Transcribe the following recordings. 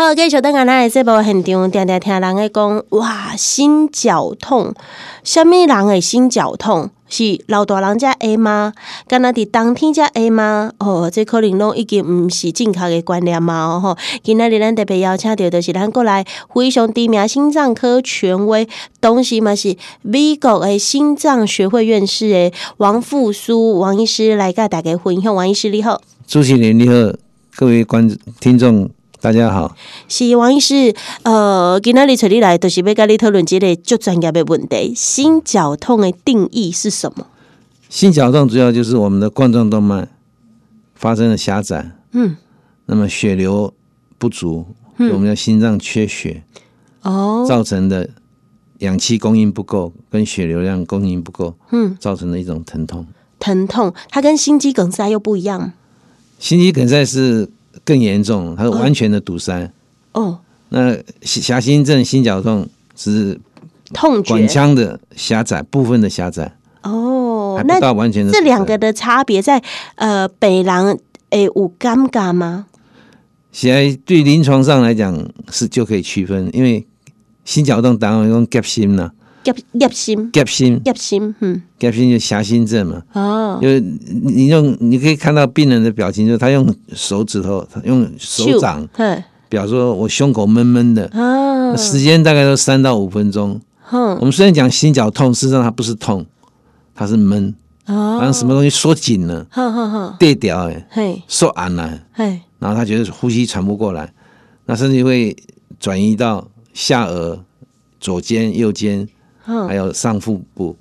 好，继续等下来这部现场，常常听人在讲，哇，心绞痛，什么人的心绞痛？是老大人才会吗？敢若伫当天才会吗？哦，这可能拢已经毋是正确的观念嘛！哦吼，今仔日咱特别邀请到的是咱过来非常知名心脏科权威，同时嘛是美国的心脏学会院士诶，王复苏王医师来甲大家分享。王医师你好，主持人你好，各位观听众。大家好，是王医师。呃，今天你找你来，就是要跟你讨论这个最专业的问题：心绞痛的定义是什么？心绞痛主要就是我们的冠状动脉发生了狭窄，嗯，那么血流不足，嗯、我们的心脏缺血，哦，造成的氧气供应不够，跟血流量供应不够，嗯，造成的一种疼痛。疼痛，它跟心肌梗塞又不一样。心肌梗塞是。更严重，它是完全的堵塞。哦，那狭心症、心绞痛是痛管腔的狭窄部分的狭窄。哦，那到完全的。这两个的差别在呃，北人诶有尴尬吗？现在对临床上来讲是就可以区分，因为心绞痛当然用夹心了。夹夹心，夹心，夹心，嗯，夹心就狭心症嘛。哦，就你用，你可以看到病人的表情，就是他用手指头，他用手掌，表示说我胸口闷闷的。哦，时间大概都三到五分钟。嗯，我们虽然讲心绞痛，事实上它不是痛，它是闷。哦，好像什么东西缩紧了。哼哼哼，跌掉哎，嘿，缩暗了。嘿，然后他觉得呼吸喘不过来，那甚至会转移到下颚、左肩、右肩。还有上腹部，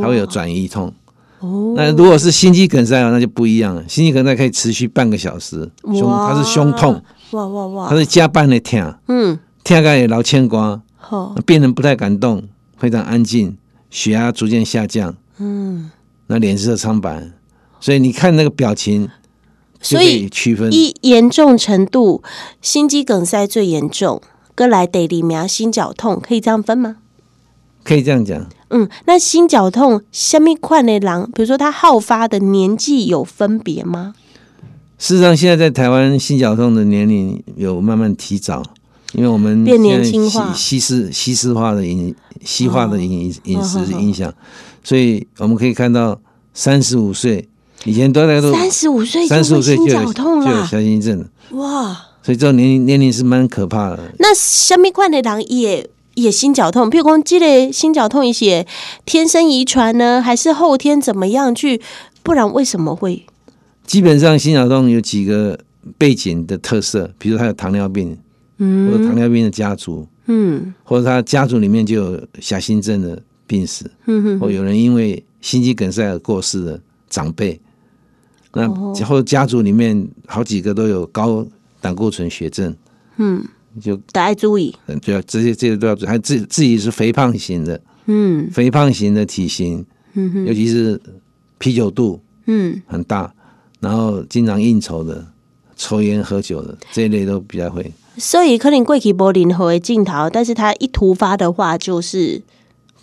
它会有转移痛。哦，那如果是心肌梗塞啊，那就不一样了。心肌梗塞可以持续半个小时，胸它是胸痛，哇哇哇，它是加班的痛，嗯，痛个也老牵挂。好，病人不太敢动，非常安静，血压逐渐下降，嗯，那脸色苍白，所以你看那个表情，就可以区分。一严重程度，心肌梗塞最严重，哥来第二名心绞痛，可以这样分吗？可以这样讲，嗯，那心绞痛什么款的狼，比如说他好发的年纪有分别吗？事实上，现在在台湾心绞痛的年龄有慢慢提早，因为我们变年轻化、西式西式化的饮西化的饮饮食影响，所以我们可以看到三十五岁以前大家都三十五岁三十五岁就有就有狭心症了，哇！所以这种年龄年龄是蛮可怕的。那什么款的狼也？也心绞痛，譬如讲，这个心绞痛一些天生遗传呢，还是后天怎么样去？不然为什么会？基本上心绞痛有几个背景的特色，比如他有糖尿病，嗯，或者糖尿病的家族，嗯，或者他家族里面就有狭心症的病史，嗯哼，或有人因为心肌梗塞而过世的长辈，那或者家族里面好几个都有高胆固醇血症，嗯。就得爱注意，嗯，对啊，这些这些都要注意，还自自己是肥胖型的，嗯，肥胖型的体型，嗯哼，尤其是啤酒肚，嗯，很大，然后经常应酬的，抽烟喝酒的这一类都比较会。所以可能过去没任何的镜头，但是他一突发的话，就是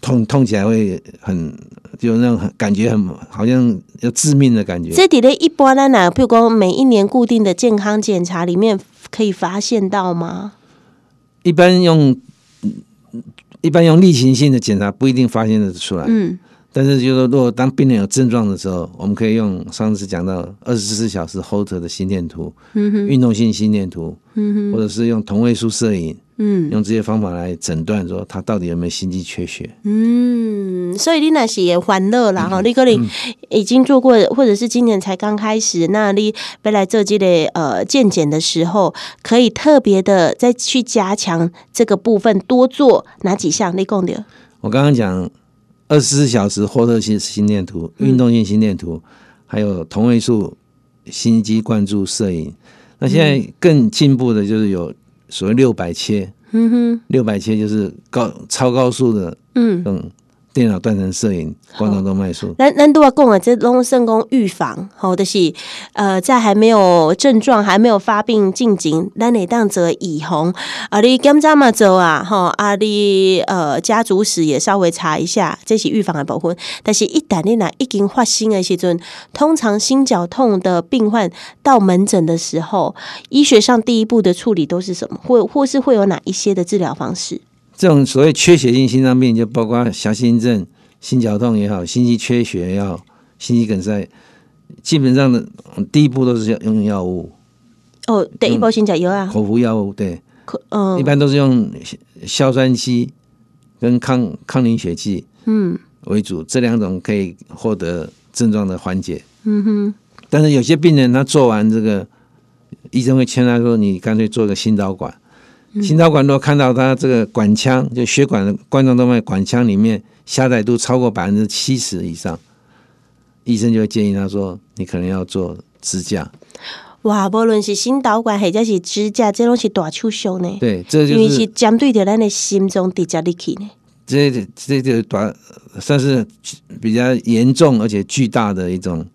痛痛起来会很，就那种感觉很好像要致命的感觉。这底的一般呢，哪，譬如说每一年固定的健康检查里面可以发现到吗？一般用一般用例行性的检查不一定发现得出来，嗯，但是就是说，如果当病人有症状的时候，我们可以用上次讲到二十四小时 Holter 的心电图，嗯哼，运动性心电图，嗯哼，或者是用同位素摄影。嗯，用这些方法来诊断说他到底有没有心肌缺血。嗯，所以你那是也欢乐啦哈，你可能已经做过，或者是今年才刚开始，那你未来做这个呃健检的时候，可以特别的再去加强这个部分，多做哪几项？你讲的？我刚刚讲二十四小时获得性心电图、运动性心电图，还有同位素心肌灌注摄影。那现在更进步的就是有。所谓六百切，嗯哼，六百切就是高超高速的，嗯嗯，电脑断层摄影，冠状动脉术。咱咱都要讲啊，这拢算讲预防，好的是呃，在还没有症状、还没有发病进前，咱会当做预防。啊，你检查嘛做啊，吼啊，你呃家族史也稍微查一下，这是预防的部分。但是，一旦你呐已经发生的时阵，通常心绞痛的病患到门诊的时候，医学上第一步的处理都是什么？或或是会有哪一些的治疗方式？这种所谓缺血性心脏病，就包括狭心症、心绞痛也好，心肌缺血也好，心肌梗塞，基本上的第一步都是要用药物。哦，对一步先吃药啊，口服药物对，嗯，一般都是用硝酸酯跟抗抗凝血剂嗯为主，这两种可以获得症状的缓解。嗯哼，但是有些病人他做完这个，医生会劝他说：“你干脆做个心导管。”心导管如果看到他这个管腔，就血管的冠状动脉管腔里面狭窄度超过百分之七十以上，医生就会建议他说：“你可能要做支架。”哇，不论是心导管或者是支架，这都是大手术呢。对，这就是、因为是针对着咱的心脏直接入去呢。这这就短算是比较严重而且巨大的一种。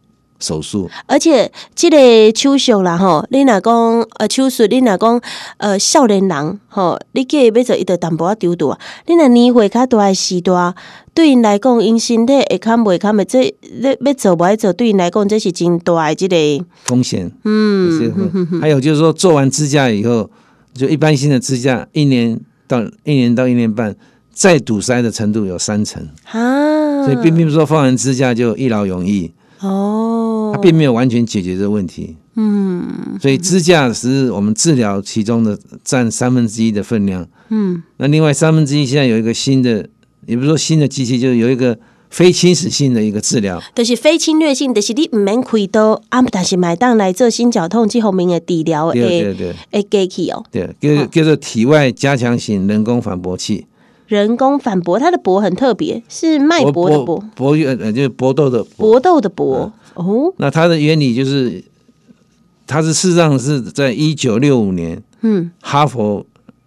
手术，而且这个手术啦，吼，你若讲呃手术，你若讲呃少年人，吼，你叫伊要做一个淡薄仔丢度啊，你若年岁较大的时段，对因来讲，因身体会堪袂堪的，这要要做不爱做，对因来讲，这是真大的这个风险。嗯，还有就是说，做完支架以后，就一般性的支架，一年到一年到一年半，再堵塞的程度有三成。啊，所以并并不是说放完支架就一劳永逸。哦，它并没有完全解决这个问题。嗯，所以支架是我们治疗其中的占三分之一的分量。嗯，那另外三分之一现在有一个新的，也不是说新的机器，就是有一个非侵蚀性的一个治疗，就是非侵略性，就是你唔免开刀，啊，但是买单来做心绞痛这方面的治疗，对对对，诶，机器哦，对，叫叫做体外加强型人工反搏器。人工反驳，它的搏很特别，是脉搏的搏，搏呃就是搏斗的搏。斗的搏哦。那它的原理就是，它是事实上是在一九六五年，嗯，哈佛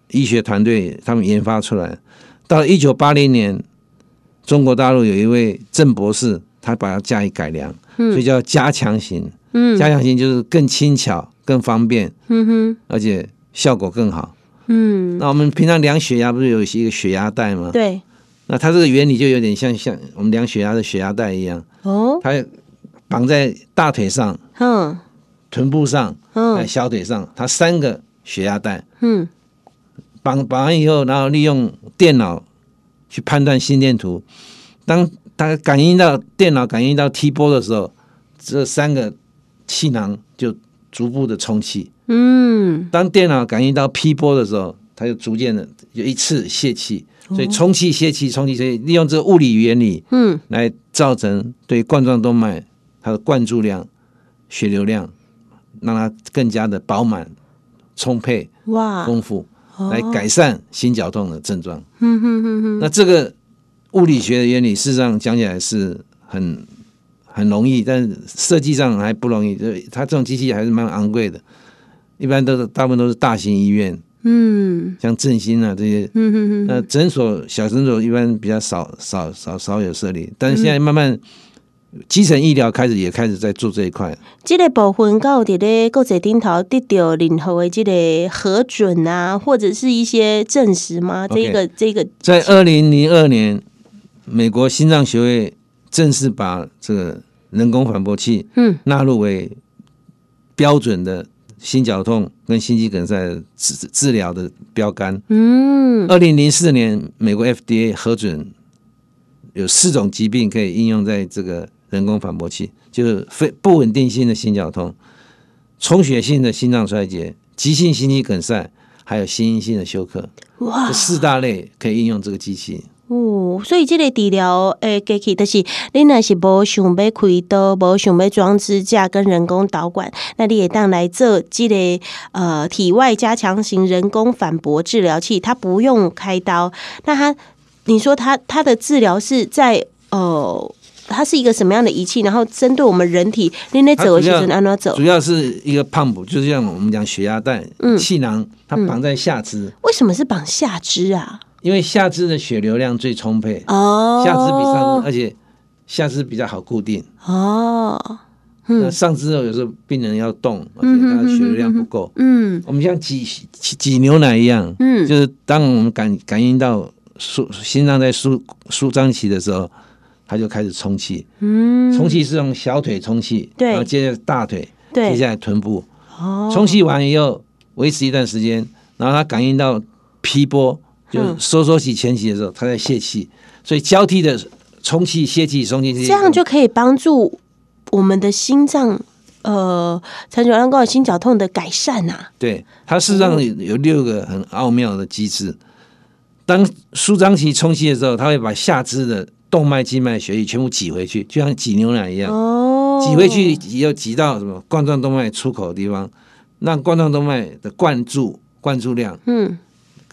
医学团队他们研发出来，到一九八零年，中国大陆有一位郑博士，他把它加以改良，嗯。所以叫加强型，嗯，加强型就是更轻巧、更方便，嗯哼，而且效果更好。嗯，那我们平常量血压不是有一个血压带吗？对，那它这个原理就有点像像我们量血压的血压带一样。哦，它绑在大腿上、嗯，臀部上、嗯，小腿上，它三个血压带，嗯，绑绑完以后，然后利用电脑去判断心电图，当它感应到电脑感应到 T 波的时候，这三个气囊就逐步的充气。嗯，当电脑感应到 P 波的时候，它就逐渐的有一次泄气，所以充气、泄气、充气，泄气利用这个物理原理，嗯，来造成对冠状动脉它的灌注量、血流量，让它更加的饱满、充沛、哇，丰富，来改善心绞痛的症状。嗯哼哼哼。那这个物理学的原理，事实上讲起来是很很容易，但是设计上还不容易，就它这种机器还是蛮昂贵的。一般都是大部分都是大型医院，嗯，像振兴啊这些，嗯嗯嗯，那诊所小诊所一般比较少少少少有设立，但是现在慢慢基层医疗开始也开始在做这一块。这个部分到底咧国际顶头得到任何的这个核准啊，或者是一些证实吗？这个这个在二零零二年，美国心脏学会正式把这个人工反搏器嗯纳入为标准的。心绞痛跟心肌梗塞治治疗的标杆。嗯，二零零四年，美国 FDA 核准有四种疾病可以应用在这个人工反搏器，就是非不稳定性的心绞痛、充血性的心脏衰竭、急性心肌梗塞，还有心因性的休克。哇，这四大类可以应用这个机器。哦，所以这个治疗诶，机器就是你若是无想要开刀，无想要装支架跟人工导管，那你也当来做这个呃体外加强型人工反搏治疗器，它不用开刀。那它，你说它它的治疗是在呃，它是一个什么样的仪器？然后针对我们人体，你那走就是按哪走？主要是一个 pump，就是像我们讲血压带、嗯，气囊，它绑在下肢。为什么是绑下肢啊？因为下肢的血流量最充沛哦，下肢比上肢，而且下肢比较好固定。哦。嗯、那上肢有时候病人要动，而且他的血流量不够。嗯，我们像挤挤牛奶一样，嗯，就是当我们感感应到舒心脏在舒舒张期的时候，他就开始充气。嗯，充气是用小腿充气，对，然后接着大腿，对，接下来臀部。哦，充气完以后维持一段时间，然后他感应到皮波，就收缩期前期的时候，它在泄气，所以交替的充气、泄气、充气，这样就可以帮助。我们的心脏，呃，长久让高心绞痛的改善呐、啊，对，它事实上有六个很奥妙的机制。当舒张期充气的时候，它会把下肢的动脉、静脉血液全部挤回去，就像挤牛奶一样。哦，挤回去以后挤到什么冠状动脉出口的地方，让冠状动脉的灌注灌注量，嗯，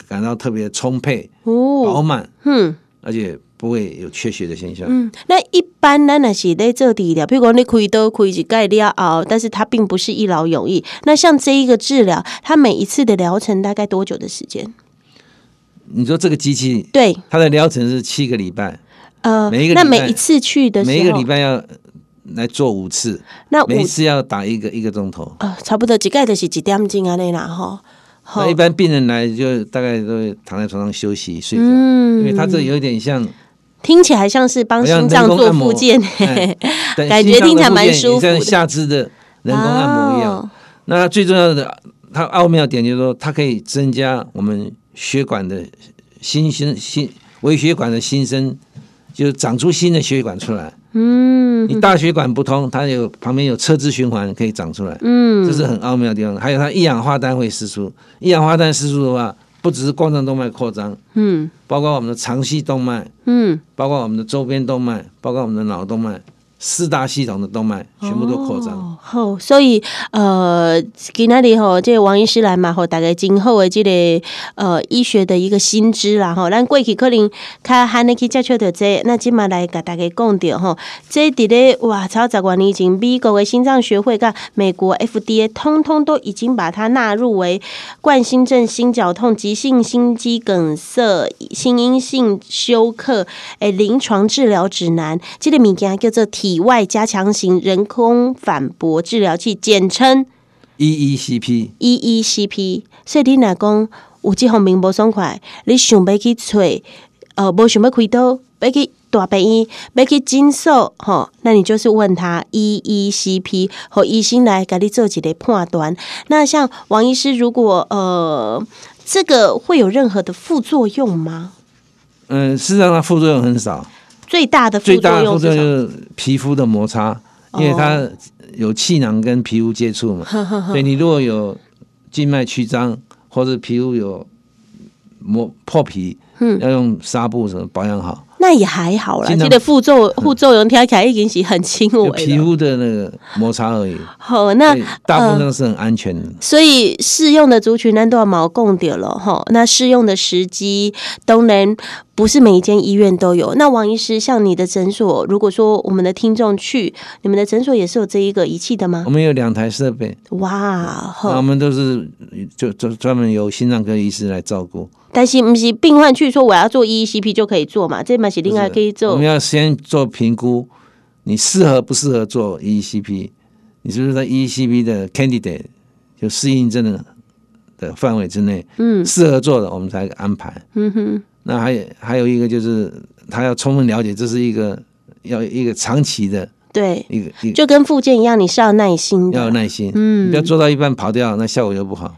感到特别充沛、哦，饱满，嗯，而且。不会有缺血的现象。嗯，那一般呢，那是在做治疗，譬如说你开刀开一盖了熬，但是它并不是一劳永逸。那像这一个治疗，它每一次的疗程大概多久的时间？你说这个机器对它的疗程是七个礼拜。呃，每一个那每一次去的时候，每一个礼拜要来做五次，那每一次要打一个一个钟头。呃，差不多几盖的是几点钟啊？那啦哈。那一般病人来就大概都躺在床上休息睡觉，嗯，因为他这有点像。听起来像是帮心脏做复健，感觉听起来蛮舒服的。像下肢的人工按摩一样。哦、那最重要的，它奥妙点就是说，它可以增加我们血管的新生新微血管的新生，就是长出新的血管出来。嗯，你大血管不通，它有旁边有侧支循环可以长出来。嗯，这是很奥妙的地方。还有它一氧化氮会释出，一氧化氮释出的话。不只是冠状动脉扩张，嗯，包括我们的肠系动脉，嗯，包括我们的周边动脉，包括我们的脑动脉。四大系统的动脉全部都扩张，好、所以呃，今天里吼，这个王医师来嘛，吼，大概今后的这个呃医学的一个新知啦，吼，咱过去可能较罕的去接触到这个，那今嘛来给大家讲到吼，这伫咧哇，超十多年前，美国的心脏学会跟美国 FDA 通通都已经把它纳入为冠心症、心绞痛、急性心肌梗塞、心因性休克诶临床治疗指南，这个物件叫做体。外加强型人工反搏治疗器，简称 EECP。EECP。所以你若讲有这方面不爽快，你想要去找，呃，不想要开刀，要去大病院，要去诊所，吼，那你就是问他 EECP，和医生来给你做一个判断。那像王医师，如果呃，这个会有任何的副作用吗？嗯，事实上，它副作用很少。最大的副作用就是皮肤的摩擦，因为它有气囊跟皮肤接触嘛。所以你如果有静脉曲张或者皮肤有磨破皮，要用纱布什么保养好。那也还好啦，这个副作副作用听起来已经是很轻微的，皮肤的那个摩擦而已。好，那大部分都是很安全的。呃、所以适用的族群呢都要毛共点了哈。那适用的时机当然不是每一间医院都有。那王医师，像你的诊所，如果说我们的听众去，你们的诊所也是有这一个仪器的吗？我们有两台设备。哇，那我们都是就就专门由心脏科医师来照顾。但是不是病患去说我要做 EECP 就可以做嘛？这嘛是另外可以做。我们要先做评估，你适合不适合做 EECP？你是不是在 EECP 的 candidate 就适应症的的范围之内？嗯，适合做的我们才安排。嗯哼。那还有还有一个就是他要充分了解，这是一个要一个长期的，对，一个就跟复健一样，你是要耐心，要有耐心。嗯，不要做到一半跑掉，那效果就不好。